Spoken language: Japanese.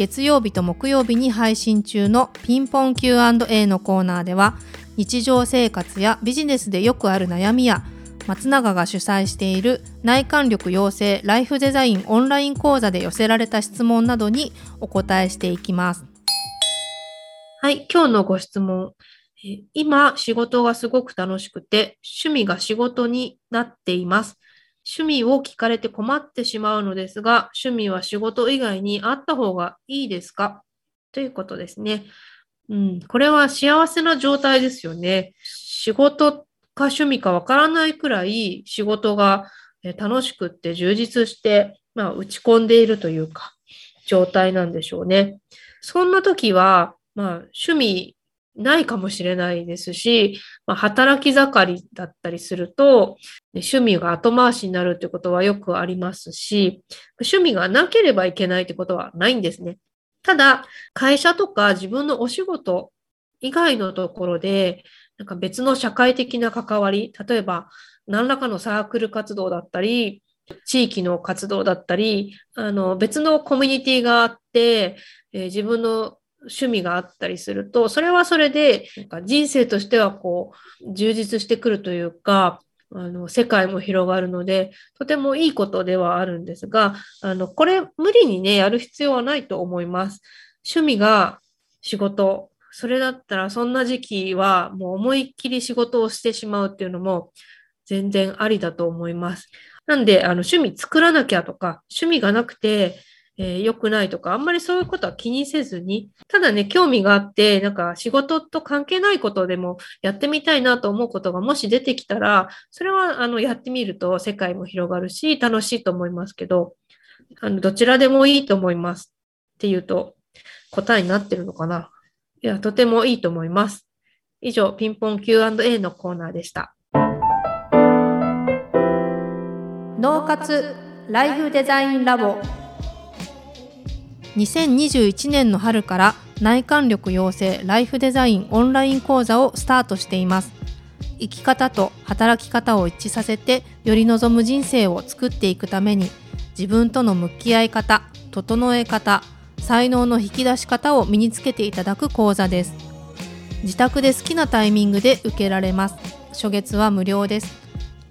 月曜日と木曜日に配信中のピンポン Q&A のコーナーでは日常生活やビジネスでよくある悩みや松永が主催している内観力養成ライフデザインオンライン講座で寄せられた質問などにお答えしていきます。はい、今日のご質問。今、仕事がすごく楽しくて、趣味が仕事になっています。趣味を聞かれて困ってしまうのですが、趣味は仕事以外にあった方がいいですか？ということですね。うん、これは幸せな状態ですよね。仕事か趣味かわからないくらい仕事が楽しくって充実して、まあ、打ち込んでいるというか、状態なんでしょうね。そんな時は、まあ、趣味ないかもしれないですし、まあ、働き盛りだったりすると、趣味が後回しになるってことはよくありますし、趣味がなければいけないってことはないんですね。ただ、会社とか自分のお仕事以外のところで、なんか別の社会的な関わり、例えば何らかのサークル活動だったり、地域の活動だったり、あの別のコミュニティがあって、えー、自分の趣味があったりすると、それはそれで、人生としてはこう、充実してくるというか、あの、世界も広がるので、とてもいいことではあるんですが、あの、これ無理にね、やる必要はないと思います。趣味が仕事、それだったらそんな時期はもう思いっきり仕事をしてしまうっていうのも全然ありだと思います。なんで、あの、趣味作らなきゃとか、趣味がなくて、えー、良くないとか、あんまりそういうことは気にせずに、ただね、興味があって、なんか仕事と関係ないことでもやってみたいなと思うことがもし出てきたら、それはあのやってみると世界も広がるし、楽しいと思いますけど、あのどちらでもいいと思いますっていうと答えになってるのかないや、とてもいいと思います。以上、ピンポン Q&A のコーナーでした。脳活ライフデザインラボ2021年の春から内観力養成ライフデザインオンライン講座をスタートしています。生き方と働き方を一致させてより望む人生を作っていくために自分との向き合い方整え方才能の引き出し方を身につけていただく講座です。自宅で好きなタイミングで受けられます。初月は無料です。